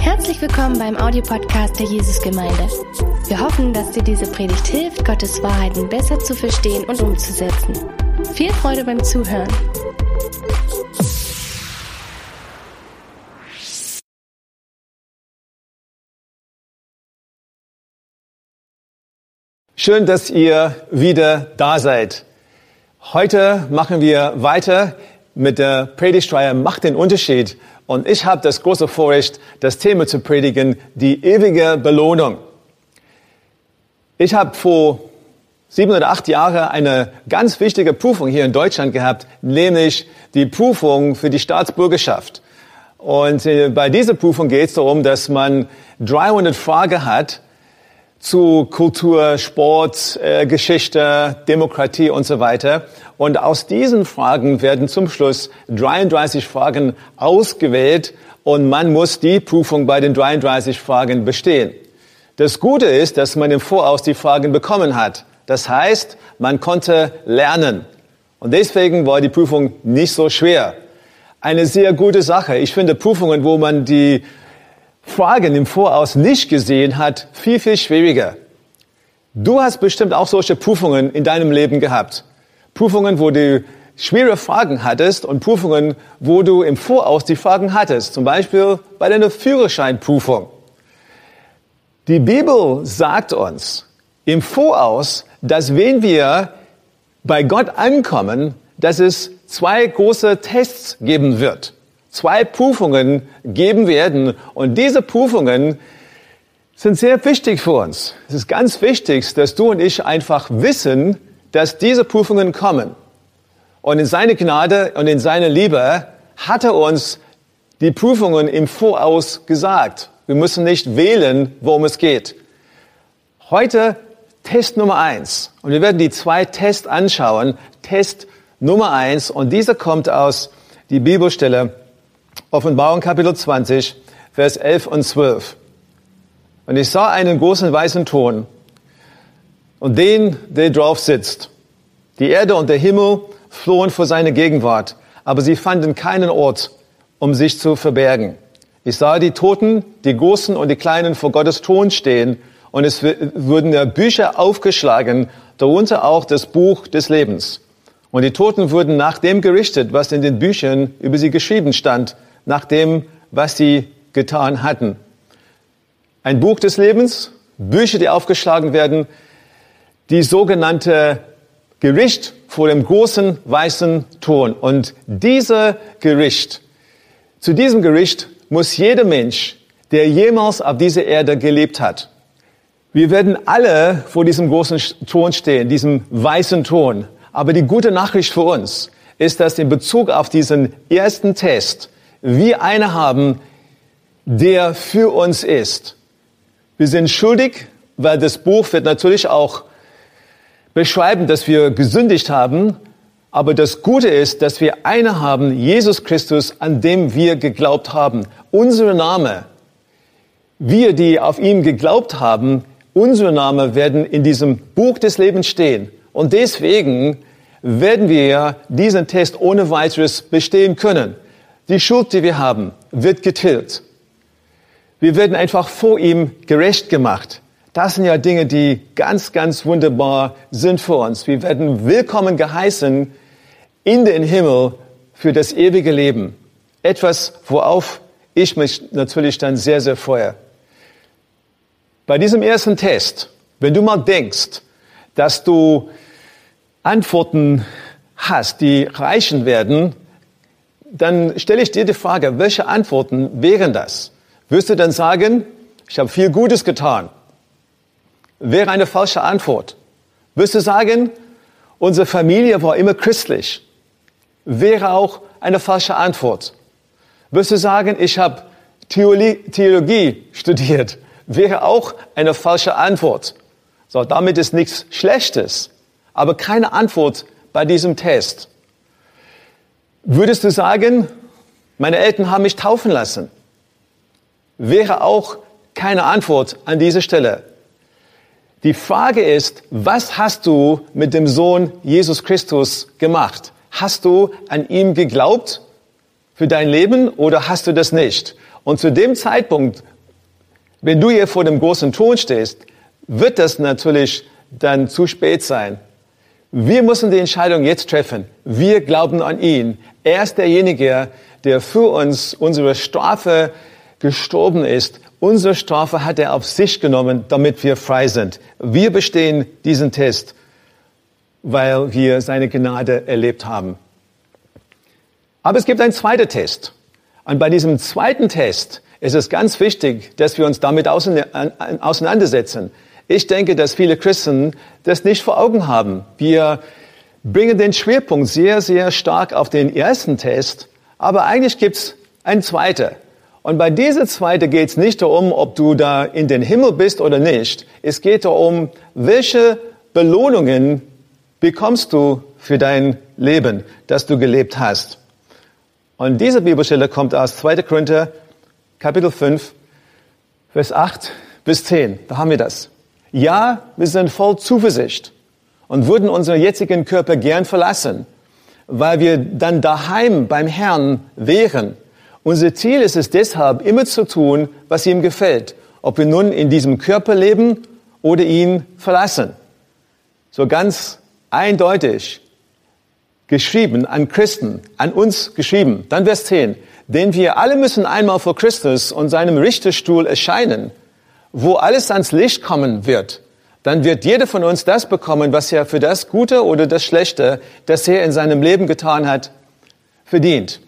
Herzlich willkommen beim Audiopodcast der Jesusgemeinde. Wir hoffen, dass dir diese Predigt hilft, Gottes Wahrheiten besser zu verstehen und umzusetzen. Viel Freude beim Zuhören. Schön, dass ihr wieder da seid. Heute machen wir weiter mit der Predigtreihe Macht den Unterschied. Und ich habe das große Vorrecht, das Thema zu predigen, die ewige Belohnung. Ich habe vor sieben oder acht Jahren eine ganz wichtige Prüfung hier in Deutschland gehabt, nämlich die Prüfung für die Staatsbürgerschaft. Und äh, bei dieser Prüfung geht es darum, dass man 300 Fragen hat, zu Kultur, Sport, äh, Geschichte, Demokratie und so weiter. Und aus diesen Fragen werden zum Schluss 33 Fragen ausgewählt und man muss die Prüfung bei den 33 Fragen bestehen. Das Gute ist, dass man im Voraus die Fragen bekommen hat. Das heißt, man konnte lernen. Und deswegen war die Prüfung nicht so schwer. Eine sehr gute Sache. Ich finde Prüfungen, wo man die Fragen im Voraus nicht gesehen hat, viel, viel schwieriger. Du hast bestimmt auch solche Prüfungen in deinem Leben gehabt. Prüfungen, wo du schwere Fragen hattest und Prüfungen, wo du im Voraus die Fragen hattest. Zum Beispiel bei deiner Führerscheinprüfung. Die Bibel sagt uns im Voraus, dass wenn wir bei Gott ankommen, dass es zwei große Tests geben wird zwei Prüfungen geben werden. Und diese Prüfungen sind sehr wichtig für uns. Es ist ganz wichtig, dass du und ich einfach wissen, dass diese Prüfungen kommen. Und in seiner Gnade und in seiner Liebe hat er uns die Prüfungen im Voraus gesagt. Wir müssen nicht wählen, worum es geht. Heute Test Nummer eins. Und wir werden die zwei Tests anschauen. Test Nummer eins. Und dieser kommt aus die Bibelstelle Offenbarung Kapitel 20, Vers 11 und 12. Und ich sah einen großen weißen Thron und den, der drauf sitzt. Die Erde und der Himmel flohen vor seiner Gegenwart, aber sie fanden keinen Ort, um sich zu verbergen. Ich sah die Toten, die Großen und die Kleinen vor Gottes Thron stehen und es wurden Bücher aufgeschlagen, darunter auch das Buch des Lebens. Und die Toten wurden nach dem gerichtet, was in den Büchern über sie geschrieben stand nach dem, was sie getan hatten. Ein Buch des Lebens, Bücher, die aufgeschlagen werden, die sogenannte Gericht vor dem großen weißen Thron. Und dieser Gericht, zu diesem Gericht muss jeder Mensch, der jemals auf dieser Erde gelebt hat. Wir werden alle vor diesem großen Thron stehen, diesem weißen Thron. Aber die gute Nachricht für uns ist, dass in Bezug auf diesen ersten Test wir eine haben, der für uns ist. Wir sind schuldig, weil das Buch wird natürlich auch beschreiben, dass wir gesündigt haben. Aber das Gute ist, dass wir eine haben, Jesus Christus, an dem wir geglaubt haben. Unsere Name, wir, die auf ihn geglaubt haben, unsere Name werden in diesem Buch des Lebens stehen. Und deswegen werden wir diesen Test ohne weiteres bestehen können. Die Schuld, die wir haben, wird getilgt. Wir werden einfach vor ihm gerecht gemacht. Das sind ja Dinge, die ganz, ganz wunderbar sind für uns. Wir werden willkommen geheißen in den Himmel für das ewige Leben. Etwas, worauf ich mich natürlich dann sehr, sehr freue. Bei diesem ersten Test, wenn du mal denkst, dass du Antworten hast, die reichen werden, dann stelle ich dir die Frage, welche Antworten wären das? Wirst du dann sagen, ich habe viel Gutes getan? Wäre eine falsche Antwort. Wirst du sagen, unsere Familie war immer christlich? Wäre auch eine falsche Antwort. Wirst du sagen, ich habe Theologie, studiert? Wäre auch eine falsche Antwort. So, damit ist nichts Schlechtes, aber keine Antwort bei diesem Test. Würdest du sagen, meine Eltern haben mich taufen lassen? Wäre auch keine Antwort an dieser Stelle. Die Frage ist, was hast du mit dem Sohn Jesus Christus gemacht? Hast du an ihm geglaubt für dein Leben oder hast du das nicht? Und zu dem Zeitpunkt, wenn du hier vor dem großen Thron stehst, wird das natürlich dann zu spät sein. Wir müssen die Entscheidung jetzt treffen. Wir glauben an ihn. Er ist derjenige, der für uns unsere Strafe gestorben ist. Unsere Strafe hat er auf sich genommen, damit wir frei sind. Wir bestehen diesen Test, weil wir seine Gnade erlebt haben. Aber es gibt einen zweiten Test. Und bei diesem zweiten Test ist es ganz wichtig, dass wir uns damit auseinandersetzen. Ich denke, dass viele Christen das nicht vor Augen haben. Wir bringen den Schwerpunkt sehr, sehr stark auf den ersten Test, aber eigentlich gibt's einen zweiten. Und bei dieser zweite geht es nicht darum, ob du da in den Himmel bist oder nicht. Es geht darum, welche Belohnungen bekommst du für dein Leben, das du gelebt hast. Und diese Bibelstelle kommt aus 2. Korinther, Kapitel 5, Vers 8 bis 10. Da haben wir das. Ja, wir sind voll Zuversicht und würden unseren jetzigen Körper gern verlassen, weil wir dann daheim beim Herrn wären. Unser Ziel ist es deshalb, immer zu tun, was ihm gefällt, ob wir nun in diesem Körper leben oder ihn verlassen. So ganz eindeutig geschrieben an Christen, an uns geschrieben. Dann Vers 10. Denn wir alle müssen einmal vor Christus und seinem Richterstuhl erscheinen wo alles ans Licht kommen wird, dann wird jeder von uns das bekommen, was er für das Gute oder das Schlechte, das er in seinem Leben getan hat, verdient.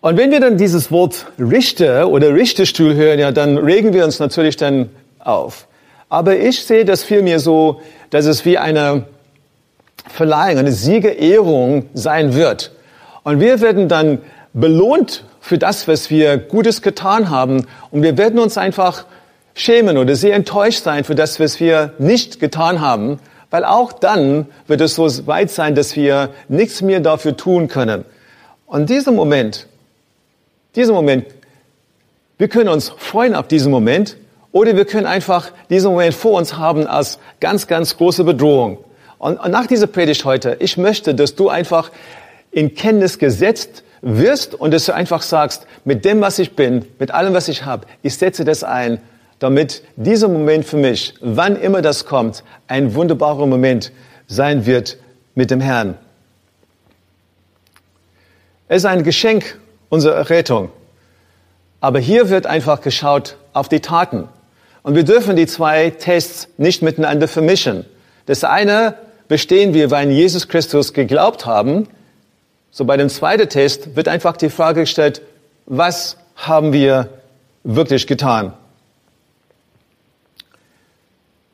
Und wenn wir dann dieses Wort Richter oder Richterstuhl hören, ja, dann regen wir uns natürlich dann auf. Aber ich sehe das vielmehr so, dass es wie eine Verleihung, eine Siegerehrung sein wird. Und wir werden dann belohnt für das, was wir Gutes getan haben. Und wir werden uns einfach schämen oder sehr enttäuscht sein für das, was wir nicht getan haben, weil auch dann wird es so weit sein, dass wir nichts mehr dafür tun können. Und dieser Moment, dieser Moment, wir können uns freuen auf diesen Moment oder wir können einfach diesen Moment vor uns haben als ganz, ganz große Bedrohung. Und nach dieser Predigt heute, ich möchte, dass du einfach in Kenntnis gesetzt wirst und dass du einfach sagst, mit dem, was ich bin, mit allem, was ich habe, ich setze das ein, damit dieser Moment für mich, wann immer das kommt, ein wunderbarer Moment sein wird mit dem Herrn. Es ist ein Geschenk unserer Rettung. Aber hier wird einfach geschaut auf die Taten. Und wir dürfen die zwei Tests nicht miteinander vermischen. Das eine bestehen wir, weil in Jesus Christus geglaubt haben. So bei dem zweiten Test wird einfach die Frage gestellt, was haben wir wirklich getan?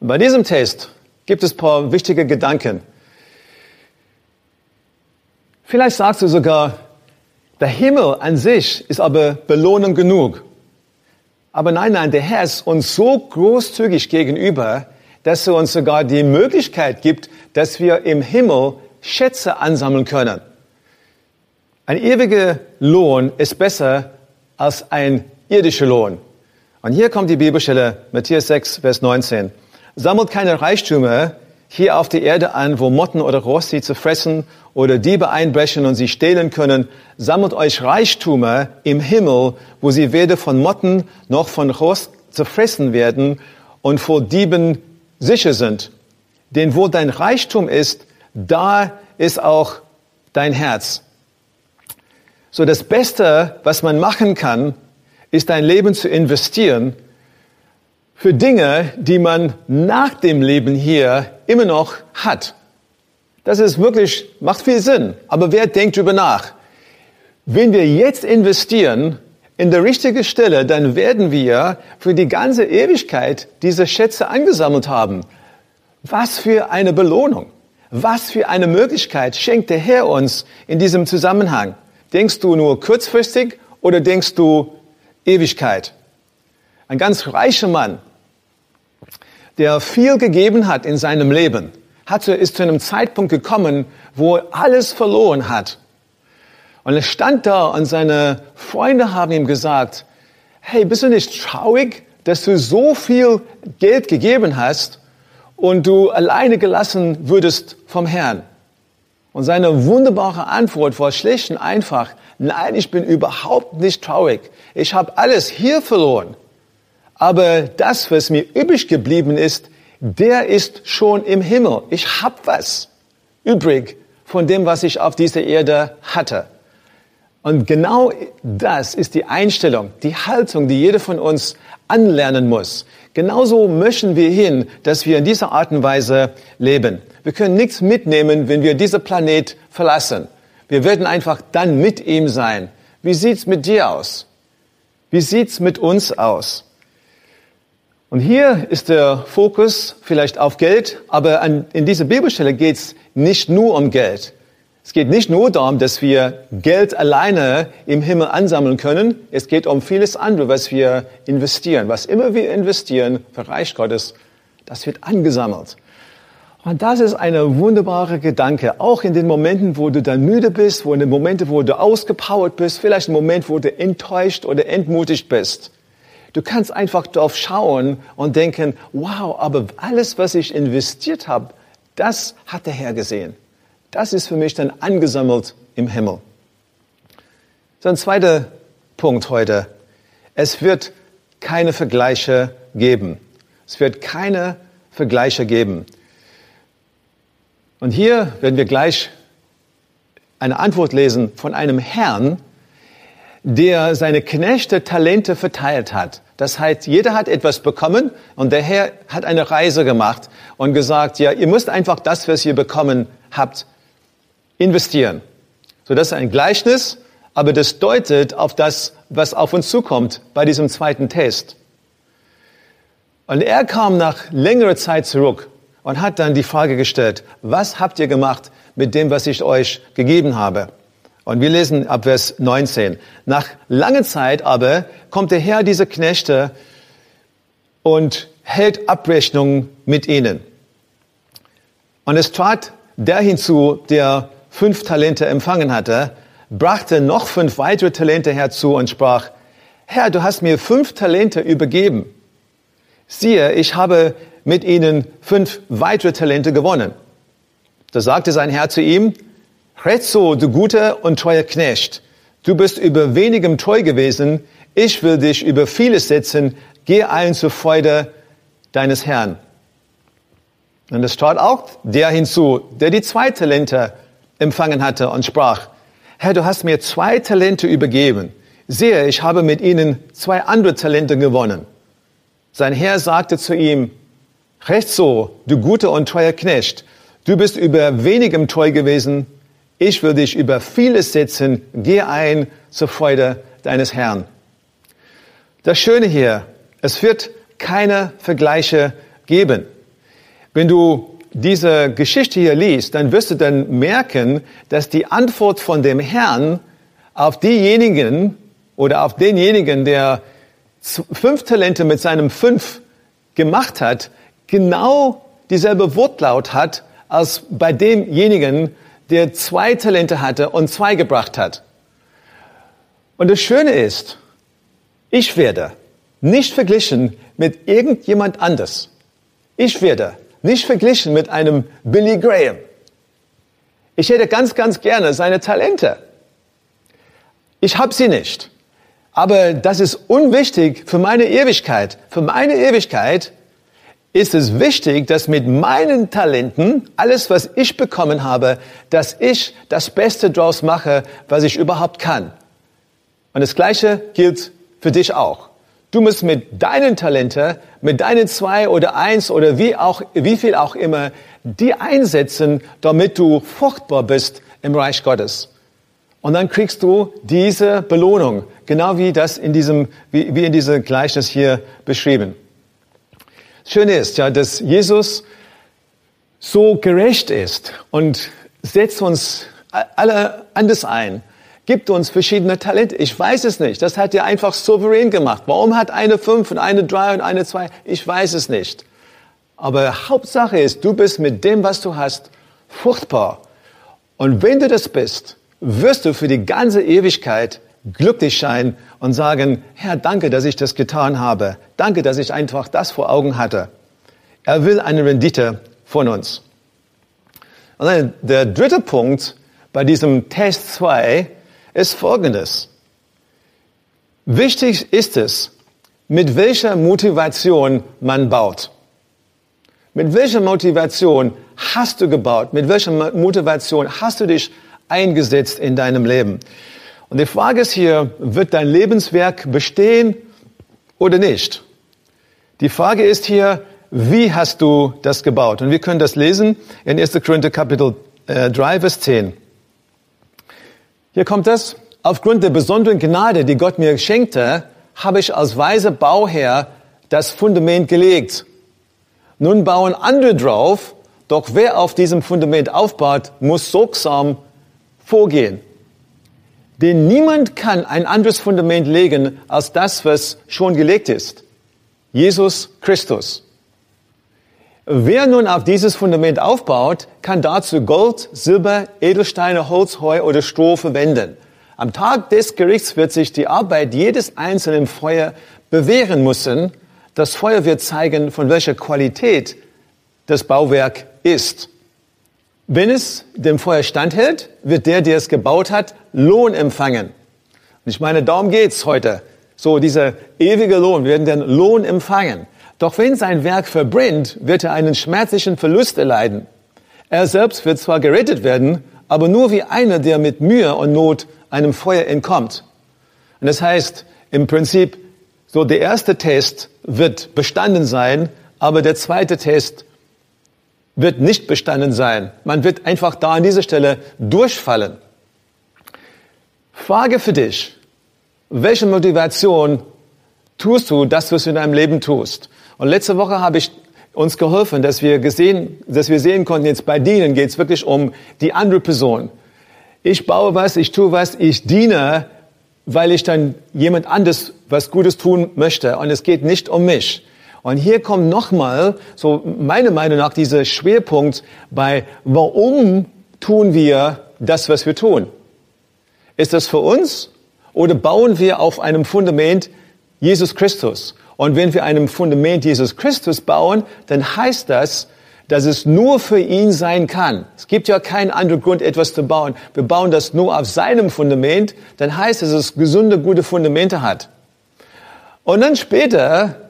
Bei diesem Test gibt es ein paar wichtige Gedanken. Vielleicht sagst du sogar, der Himmel an sich ist aber Belohnung genug. Aber nein, nein, der Herr ist uns so großzügig gegenüber, dass er uns sogar die Möglichkeit gibt, dass wir im Himmel Schätze ansammeln können. Ein ewiger Lohn ist besser als ein irdischer Lohn. Und hier kommt die Bibelstelle, Matthäus 6, Vers 19. Sammelt keine Reichtümer hier auf der Erde an, wo Motten oder Rost sie zerfressen oder Diebe einbrechen und sie stehlen können. Sammelt euch Reichtümer im Himmel, wo sie weder von Motten noch von Rost zerfressen werden und vor Dieben sicher sind. Denn wo dein Reichtum ist, da ist auch dein Herz. So das Beste, was man machen kann, ist ein Leben zu investieren für Dinge, die man nach dem Leben hier immer noch hat. Das ist wirklich, macht viel Sinn. Aber wer denkt darüber nach? Wenn wir jetzt investieren in der richtigen Stelle, dann werden wir für die ganze Ewigkeit diese Schätze angesammelt haben. Was für eine Belohnung. Was für eine Möglichkeit schenkt der Herr uns in diesem Zusammenhang. Denkst du nur kurzfristig oder denkst du Ewigkeit? Ein ganz reicher Mann, der viel gegeben hat in seinem Leben, hatte, ist zu einem Zeitpunkt gekommen, wo er alles verloren hat. Und er stand da und seine Freunde haben ihm gesagt, hey, bist du nicht traurig, dass du so viel Geld gegeben hast und du alleine gelassen würdest vom Herrn? Und seine wunderbare Antwort war schlicht und einfach, nein, ich bin überhaupt nicht traurig. Ich habe alles hier verloren. Aber das, was mir übrig geblieben ist, der ist schon im Himmel. Ich habe was übrig von dem, was ich auf dieser Erde hatte. Und genau das ist die Einstellung, die Haltung, die jeder von uns anlernen muss. Genauso möchten wir hin, dass wir in dieser Art und Weise leben. Wir können nichts mitnehmen, wenn wir diesen Planet verlassen. Wir werden einfach dann mit ihm sein. Wie sieht's mit dir aus? Wie sieht's mit uns aus? Und hier ist der Fokus vielleicht auf Geld, aber an, in dieser Bibelstelle geht's nicht nur um Geld. Es geht nicht nur darum, dass wir Geld alleine im Himmel ansammeln können. Es geht um vieles andere, was wir investieren. Was immer wir investieren für Reich Gottes, das wird angesammelt. Und das ist eine wunderbare Gedanke. Auch in den Momenten, wo du dann müde bist, wo in den Momenten, wo du ausgepowert bist, vielleicht im Moment, wo du enttäuscht oder entmutigt bist. Du kannst einfach darauf schauen und denken, wow, aber alles, was ich investiert habe, das hat der Herr gesehen. Das ist für mich dann angesammelt im Himmel. So ein zweiter Punkt heute. Es wird keine Vergleiche geben. Es wird keine Vergleiche geben. Und hier werden wir gleich eine Antwort lesen von einem Herrn, der seine Knechte Talente verteilt hat. Das heißt, jeder hat etwas bekommen und der Herr hat eine Reise gemacht und gesagt, ja, ihr müsst einfach das, was ihr bekommen habt, investieren. So, das ist ein Gleichnis, aber das deutet auf das, was auf uns zukommt bei diesem zweiten Test. Und er kam nach längerer Zeit zurück und hat dann die Frage gestellt, was habt ihr gemacht mit dem, was ich euch gegeben habe? Und wir lesen ab Vers 19. Nach langer Zeit aber kommt der Herr dieser Knechte und hält Abrechnung mit ihnen. Und es trat der hinzu, der fünf Talente empfangen hatte, brachte noch fünf weitere Talente herzu und sprach, Herr, du hast mir fünf Talente übergeben. Siehe, ich habe mit ihnen fünf weitere Talente gewonnen. Da sagte sein Herr zu ihm, Red so, du guter und treuer Knecht. Du bist über wenigem treu gewesen. Ich will dich über vieles setzen. Geh ein zur Freude deines Herrn. Und es trat auch der hinzu, der die zwei Talente empfangen hatte und sprach, Herr, du hast mir zwei Talente übergeben. Sehe, ich habe mit ihnen zwei andere Talente gewonnen. Sein Herr sagte zu ihm, Recht so, du guter und treuer Knecht. Du bist über wenigem treu gewesen. Ich will dich über vieles setzen. Geh ein zur Freude deines Herrn. Das Schöne hier, es wird keine Vergleiche geben. Wenn du diese Geschichte hier liest, dann wirst du dann merken, dass die Antwort von dem Herrn auf diejenigen oder auf denjenigen, der fünf Talente mit seinem fünf gemacht hat, genau dieselbe Wortlaut hat als bei demjenigen, der zwei Talente hatte und zwei gebracht hat. Und das Schöne ist, ich werde nicht verglichen mit irgendjemand anders. Ich werde nicht verglichen mit einem Billy Graham. Ich hätte ganz, ganz gerne seine Talente. Ich habe sie nicht. Aber das ist unwichtig für meine Ewigkeit. Für meine Ewigkeit ist es wichtig, dass mit meinen Talenten, alles, was ich bekommen habe, dass ich das Beste draus mache, was ich überhaupt kann. Und das Gleiche gilt für dich auch. Du musst mit deinen Talenten, mit deinen zwei oder eins oder wie auch, wie viel auch immer, die einsetzen, damit du fruchtbar bist im Reich Gottes. Und dann kriegst du diese Belohnung, genau wie das in diesem, wie, wie in diesem Gleichnis hier beschrieben. Schön ist ja, dass Jesus so gerecht ist und setzt uns alle anders ein gibt uns verschiedene Talente. Ich weiß es nicht. Das hat er einfach souverän gemacht. Warum hat eine fünf und eine drei und eine zwei? Ich weiß es nicht. Aber Hauptsache ist, du bist mit dem, was du hast, fruchtbar. Und wenn du das bist, wirst du für die ganze Ewigkeit glücklich sein und sagen, Herr, danke, dass ich das getan habe. Danke, dass ich einfach das vor Augen hatte. Er will eine Rendite von uns. Und dann der dritte Punkt bei diesem Test 2 ist folgendes. Wichtig ist es, mit welcher Motivation man baut. Mit welcher Motivation hast du gebaut? Mit welcher Motivation hast du dich eingesetzt in deinem Leben? Und die Frage ist hier, wird dein Lebenswerk bestehen oder nicht? Die Frage ist hier, wie hast du das gebaut? Und wir können das lesen in 1. Korinther Kapitel äh, 3, Vers 10. Hier kommt das. Aufgrund der besonderen Gnade, die Gott mir schenkte, habe ich als weiser Bauherr das Fundament gelegt. Nun bauen andere drauf, doch wer auf diesem Fundament aufbaut, muss sorgsam vorgehen. Denn niemand kann ein anderes Fundament legen als das, was schon gelegt ist. Jesus Christus. Wer nun auf dieses Fundament aufbaut, kann dazu Gold, Silber, Edelsteine, Holz, Heu oder Stroh verwenden. Am Tag des Gerichts wird sich die Arbeit jedes einzelnen Feuer bewähren müssen. Das Feuer wird zeigen, von welcher Qualität das Bauwerk ist. Wenn es dem Feuer standhält, wird der, der es gebaut hat, Lohn empfangen. Und ich meine, darum geht's heute. So, dieser ewige Lohn, wir werden den Lohn empfangen. Doch wenn sein Werk verbrennt, wird er einen schmerzlichen Verlust erleiden. Er selbst wird zwar gerettet werden, aber nur wie einer, der mit Mühe und Not einem Feuer entkommt. Und das heißt, im Prinzip, so der erste Test wird bestanden sein, aber der zweite Test wird nicht bestanden sein. Man wird einfach da an dieser Stelle durchfallen. Frage für dich. Welche Motivation tust du das, was du in deinem Leben tust? Und letzte Woche habe ich uns geholfen, dass wir gesehen, dass wir sehen konnten, jetzt bei Dienen geht es wirklich um die andere Person. Ich baue was, ich tue was, ich diene, weil ich dann jemand anderes was Gutes tun möchte. Und es geht nicht um mich. Und hier kommt nochmal, so meine Meinung nach, dieser Schwerpunkt bei, warum tun wir das, was wir tun? Ist das für uns oder bauen wir auf einem Fundament Jesus Christus? Und wenn wir einem Fundament Jesus Christus bauen, dann heißt das, dass es nur für ihn sein kann. Es gibt ja keinen anderen Grund, etwas zu bauen. Wir bauen das nur auf seinem Fundament, dann heißt es, dass es gesunde, gute Fundamente hat. Und dann später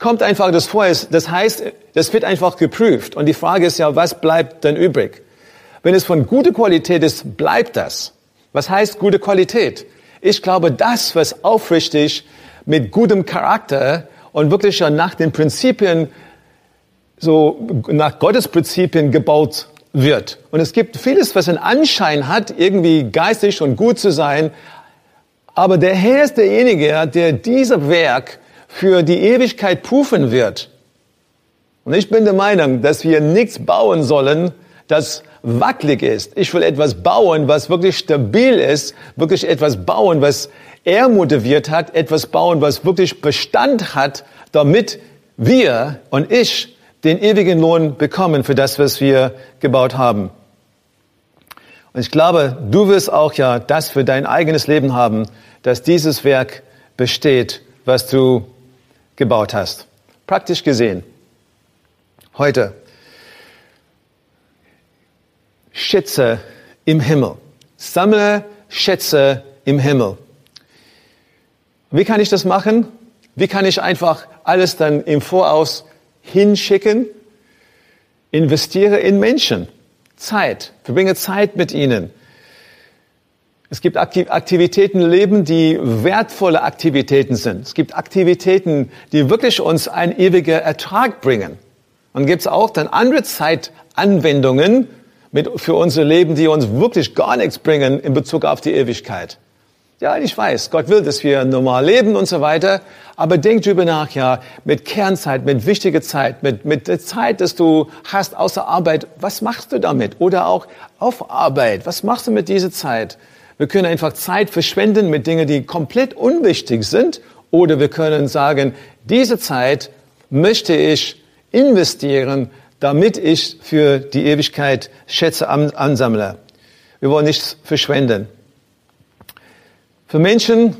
kommt einfach das Feuer. Das heißt, das wird einfach geprüft. Und die Frage ist ja, was bleibt dann übrig? Wenn es von guter Qualität ist, bleibt das. Was heißt gute Qualität? Ich glaube, das, was aufrichtig mit gutem Charakter und wirklich nach den Prinzipien, so nach Gottes Prinzipien gebaut wird. Und es gibt vieles, was einen Anschein hat, irgendwie geistig und gut zu sein. Aber der Herr ist derjenige, der dieser Werk für die Ewigkeit prüfen wird. Und ich bin der Meinung, dass wir nichts bauen sollen, das wackelig ist. Ich will etwas bauen, was wirklich stabil ist, wirklich etwas bauen, was er motiviert hat, etwas bauen, was wirklich Bestand hat, damit wir und ich den ewigen Lohn bekommen für das, was wir gebaut haben. Und ich glaube, du wirst auch ja das für dein eigenes Leben haben, dass dieses Werk besteht, was du gebaut hast. Praktisch gesehen, heute, Schätze im Himmel. Sammle Schätze im Himmel. Wie kann ich das machen? Wie kann ich einfach alles dann im Voraus hinschicken? Investiere in Menschen. Zeit. Verbringe Zeit mit ihnen. Es gibt Aktivitäten im Leben, die wertvolle Aktivitäten sind. Es gibt Aktivitäten, die wirklich uns einen ewigen Ertrag bringen. Und gibt es auch dann andere Zeitanwendungen mit, für unser Leben, die uns wirklich gar nichts bringen in Bezug auf die Ewigkeit. Ja, ich weiß, Gott will, dass wir normal leben und so weiter. Aber denk drüber nach, ja, mit Kernzeit, mit wichtiger Zeit, mit, mit der Zeit, dass du hast außer Arbeit, was machst du damit? Oder auch auf Arbeit, was machst du mit dieser Zeit? Wir können einfach Zeit verschwenden mit Dingen, die komplett unwichtig sind. Oder wir können sagen, diese Zeit möchte ich investieren, damit ich für die Ewigkeit Schätze ansammle. Wir wollen nichts verschwenden. Für Menschen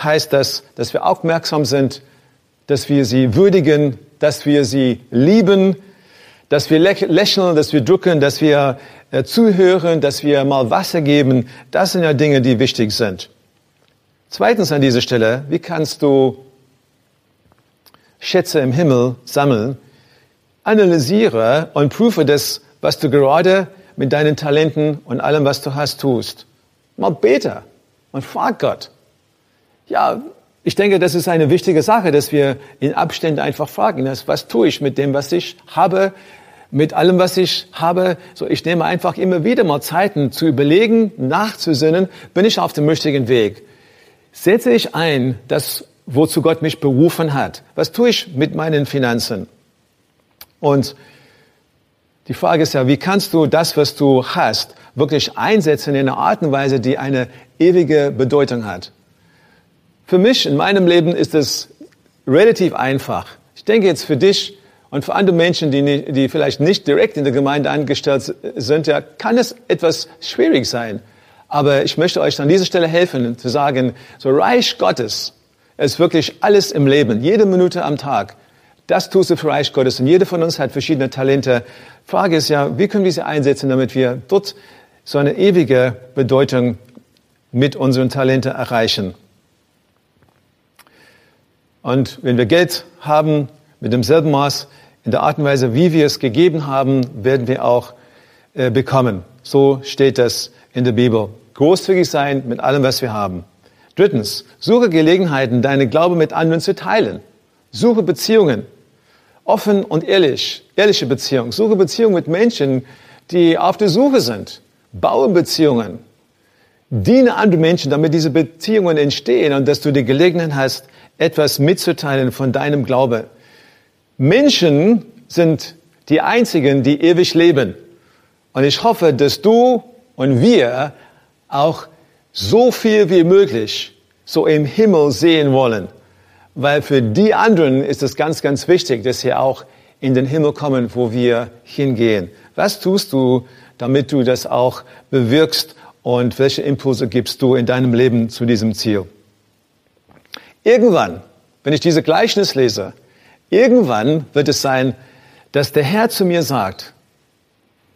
heißt das, dass wir aufmerksam sind, dass wir sie würdigen, dass wir sie lieben, dass wir lächeln, dass wir drucken, dass wir äh, zuhören, dass wir mal Wasser geben. Das sind ja Dinge, die wichtig sind. Zweitens an dieser Stelle, wie kannst du Schätze im Himmel sammeln? Analysiere und prüfe das, was du gerade mit deinen Talenten und allem, was du hast, tust. Mal bete und frag Gott. Ja, ich denke, das ist eine wichtige Sache, dass wir in Abständen einfach fragen, was tue ich mit dem, was ich habe, mit allem, was ich habe. So, ich nehme einfach immer wieder mal Zeiten zu überlegen, nachzusinnen, bin ich auf dem richtigen Weg? Setze ich ein, das, wozu Gott mich berufen hat? Was tue ich mit meinen Finanzen? Und die Frage ist ja, wie kannst du das, was du hast, wirklich einsetzen in einer Art und Weise, die eine ewige Bedeutung hat? Für mich in meinem Leben ist es relativ einfach. Ich denke jetzt für dich und für andere Menschen, die, die vielleicht nicht direkt in der Gemeinde angestellt sind, ja, kann es etwas schwierig sein. Aber ich möchte euch an dieser Stelle helfen, zu sagen, so Reich Gottes ist wirklich alles im Leben, jede Minute am Tag. Das tust du für Reich Gottes und jeder von uns hat verschiedene Talente. Frage ist ja, wie können wir sie einsetzen, damit wir dort so eine ewige Bedeutung mit unseren Talenten erreichen. Und wenn wir Geld haben, mit demselben Maß, in der Art und Weise, wie wir es gegeben haben, werden wir auch äh, bekommen. So steht das in der Bibel. Großzügig sein mit allem, was wir haben. Drittens, suche Gelegenheiten, deine Glaube mit anderen zu teilen. Suche Beziehungen. Offen und ehrlich. Ehrliche Beziehungen. Suche Beziehungen mit Menschen, die auf der Suche sind. Baue Beziehungen. Diene anderen Menschen, damit diese Beziehungen entstehen und dass du die Gelegenheit hast, etwas mitzuteilen von deinem Glaube. Menschen sind die einzigen, die ewig leben. Und ich hoffe, dass du und wir auch so viel wie möglich so im Himmel sehen wollen. Weil für die anderen ist es ganz, ganz wichtig, dass sie auch in den Himmel kommen, wo wir hingehen. Was tust du, damit du das auch bewirkst und welche Impulse gibst du in deinem Leben zu diesem Ziel? Irgendwann, wenn ich diese Gleichnis lese, irgendwann wird es sein, dass der Herr zu mir sagt,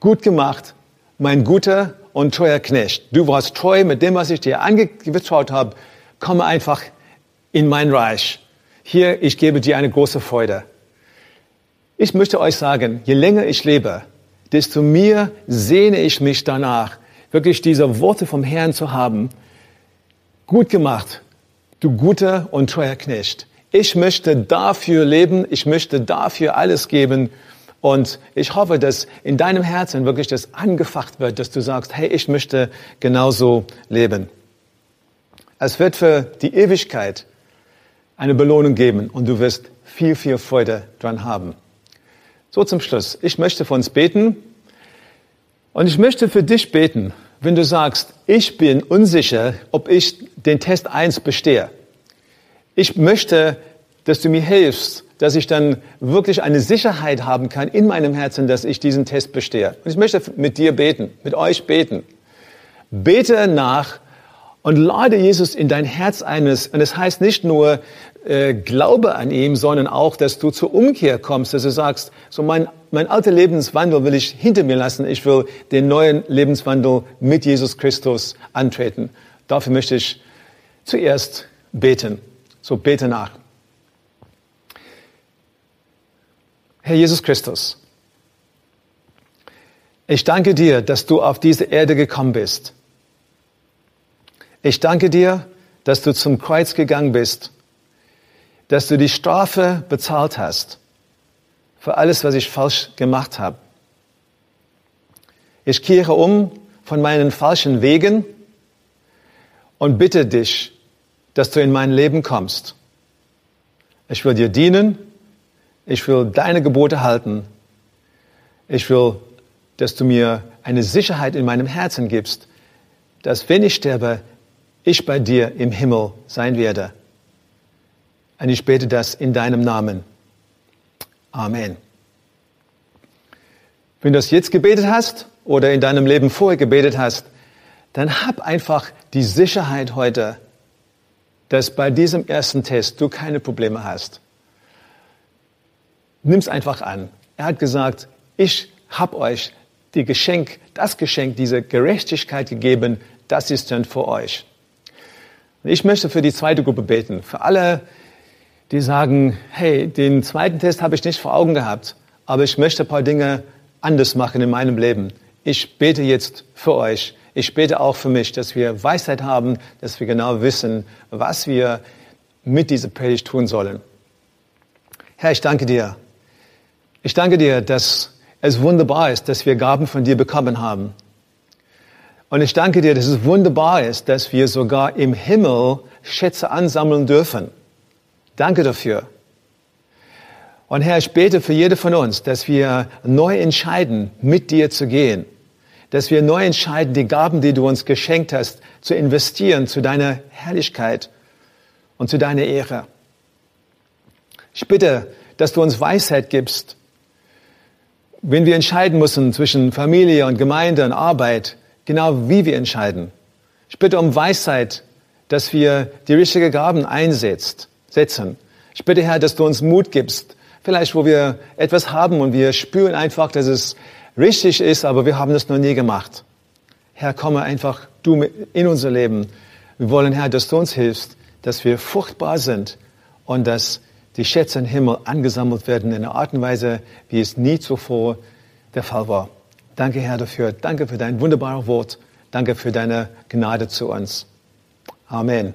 gut gemacht, mein guter und treuer Knecht. Du warst treu mit dem, was ich dir angetraut habe. Komme einfach in mein Reich. Hier, ich gebe dir eine große Freude. Ich möchte euch sagen, je länger ich lebe, desto mehr sehne ich mich danach, wirklich diese Worte vom Herrn zu haben. Gut gemacht, du guter und treuer Knecht. Ich möchte dafür leben, ich möchte dafür alles geben. Und ich hoffe, dass in deinem Herzen wirklich das angefacht wird, dass du sagst, hey, ich möchte genauso leben. Es wird für die Ewigkeit eine Belohnung geben und du wirst viel, viel Freude dran haben. So zum Schluss. Ich möchte für uns beten und ich möchte für dich beten wenn du sagst, ich bin unsicher, ob ich den Test 1 bestehe. Ich möchte, dass du mir hilfst, dass ich dann wirklich eine Sicherheit haben kann in meinem Herzen, dass ich diesen Test bestehe. Und ich möchte mit dir beten, mit euch beten. Bete nach und lade Jesus in dein Herz eines. Und es das heißt nicht nur, äh, Glaube an ihm, sondern auch, dass du zur Umkehr kommst, dass du sagst, so mein, mein alter Lebenswandel will ich hinter mir lassen, ich will den neuen Lebenswandel mit Jesus Christus antreten. Dafür möchte ich zuerst beten. So bete nach. Herr Jesus Christus, ich danke dir, dass du auf diese Erde gekommen bist. Ich danke dir, dass du zum Kreuz gegangen bist dass du die Strafe bezahlt hast für alles, was ich falsch gemacht habe. Ich kehre um von meinen falschen Wegen und bitte dich, dass du in mein Leben kommst. Ich will dir dienen. Ich will deine Gebote halten. Ich will, dass du mir eine Sicherheit in meinem Herzen gibst, dass wenn ich sterbe, ich bei dir im Himmel sein werde. Und ich bete das in deinem Namen. Amen. Wenn du das jetzt gebetet hast oder in deinem Leben vorher gebetet hast, dann hab einfach die Sicherheit heute, dass bei diesem ersten Test du keine Probleme hast. Nimm's einfach an. Er hat gesagt, ich habe euch die Geschenk, das Geschenk, diese Gerechtigkeit gegeben, das ist dann für euch. Und ich möchte für die zweite Gruppe beten, für alle, die sagen, hey, den zweiten Test habe ich nicht vor Augen gehabt, aber ich möchte ein paar Dinge anders machen in meinem Leben. Ich bete jetzt für euch. Ich bete auch für mich, dass wir Weisheit haben, dass wir genau wissen, was wir mit dieser Predigt tun sollen. Herr, ich danke dir. Ich danke dir, dass es wunderbar ist, dass wir Gaben von dir bekommen haben. Und ich danke dir, dass es wunderbar ist, dass wir sogar im Himmel Schätze ansammeln dürfen. Danke dafür. Und Herr, ich bete für jede von uns, dass wir neu entscheiden, mit dir zu gehen. Dass wir neu entscheiden, die Gaben, die du uns geschenkt hast, zu investieren zu deiner Herrlichkeit und zu deiner Ehre. Ich bitte, dass du uns Weisheit gibst, wenn wir entscheiden müssen zwischen Familie und Gemeinde und Arbeit, genau wie wir entscheiden. Ich bitte um Weisheit, dass wir die richtigen Gaben einsetzt, setzen. Ich bitte, Herr, dass du uns Mut gibst, vielleicht wo wir etwas haben und wir spüren einfach, dass es richtig ist, aber wir haben es noch nie gemacht. Herr, komme einfach du in unser Leben. Wir wollen, Herr, dass du uns hilfst, dass wir fruchtbar sind und dass die Schätze im Himmel angesammelt werden in einer Art und Weise, wie es nie zuvor der Fall war. Danke, Herr, dafür. Danke für dein wunderbares Wort. Danke für deine Gnade zu uns. Amen.